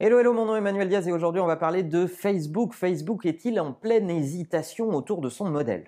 Hello, hello, mon nom est Emmanuel Diaz et aujourd'hui on va parler de Facebook. Facebook est-il en pleine hésitation autour de son modèle?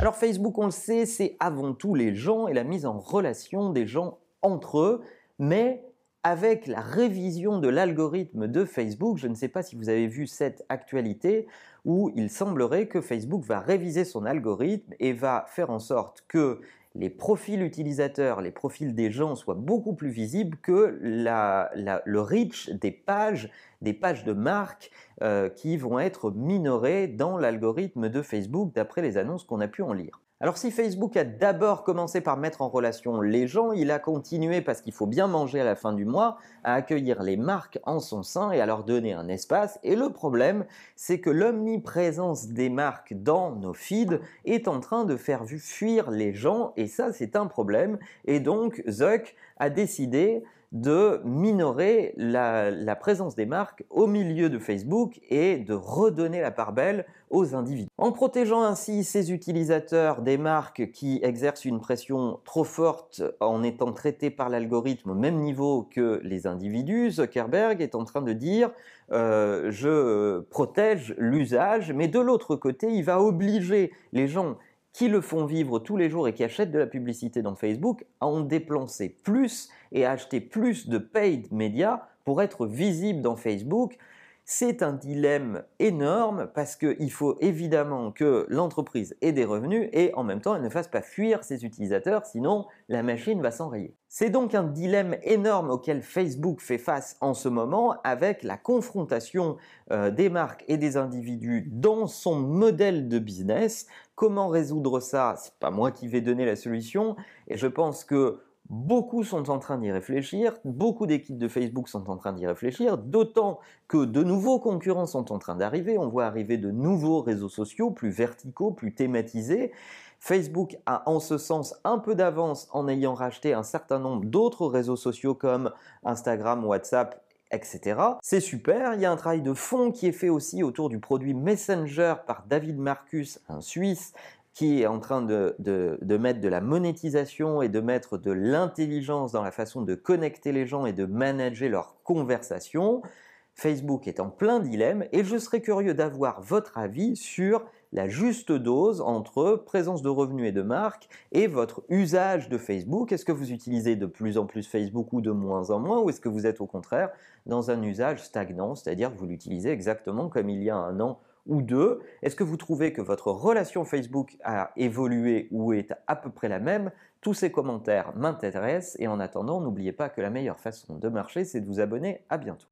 Alors Facebook, on le sait, c'est avant tout les gens et la mise en relation des gens entre eux, mais avec la révision de l'algorithme de Facebook, je ne sais pas si vous avez vu cette actualité où il semblerait que Facebook va réviser son algorithme et va faire en sorte que les profils utilisateurs, les profils des gens soient beaucoup plus visibles que le reach des pages, des pages de marque euh, qui vont être minorées dans l'algorithme de Facebook d'après les annonces qu'on a pu en lire. Alors si Facebook a d'abord commencé par mettre en relation les gens, il a continué parce qu'il faut bien manger à la fin du mois, à accueillir les marques en son sein et à leur donner un espace. Et le problème, c'est que l'omniprésence des marques dans nos feeds est en train de faire fuir les gens et ça c'est un problème. Et donc Zuck a décidé de minorer la, présence des marques au milieu de Facebook et de redonner la part belle aux individus. En protégeant ainsi ces utilisateurs des marques qui exercent une pression trop forte en étant traités par l'algorithme au même niveau que les individus, Zuckerberg est en train de dire euh, je protège l'usage, mais de l'autre côté, il va obliger les gens qui le font vivre tous les jours et qui achètent de la publicité dans Facebook à en plus et à acheter plus de paid médias pour être visible dans Facebook. C'est un dilemme énorme parce qu'il faut évidemment que l'entreprise ait des revenus et en même temps elle ne fasse pas fuir ses utilisateurs, sinon la machine va s'enrayer. C'est donc un dilemme énorme auquel Facebook fait face en ce moment avec la confrontation euh, des marques et des individus dans son modèle de business. Comment résoudre ça? C'est pas moi qui vais donner la solution et je pense que Beaucoup sont en train d'y réfléchir, beaucoup d'équipes de Facebook sont en train d'y réfléchir, d'autant que de nouveaux concurrents sont en train d'arriver. On voit arriver de nouveaux réseaux sociaux plus verticaux, plus thématisés. Facebook a en ce sens un peu d'avance en ayant racheté un certain nombre d'autres réseaux sociaux comme Instagram, WhatsApp etc. C'est super, il y a un travail de fond qui est fait aussi autour du produit Messenger par David Marcus, un Suisse, qui est en train de, mettre de la monétisation et de mettre de l'intelligence dans la façon de connecter les gens et de manager leurs conversations. Facebook est en plein dilemme et je serais curieux d'avoir votre avis sur la juste dose entre présence de revenus et de marque et votre usage de Facebook. Est-ce que vous utilisez de plus en plus Facebook ou de moins en moins ou est-ce que vous êtes au contraire dans un usage stagnant, c'est-à-dire que vous l'utilisez exactement comme il y a un an ou deux Est-ce que vous trouvez que votre relation Facebook a évolué ou est à peu près la même? Tous ces commentaires m'intéressent et en attendant, n'oubliez pas que la meilleure façon de marcher, c'est de vous abonner. À bientôt.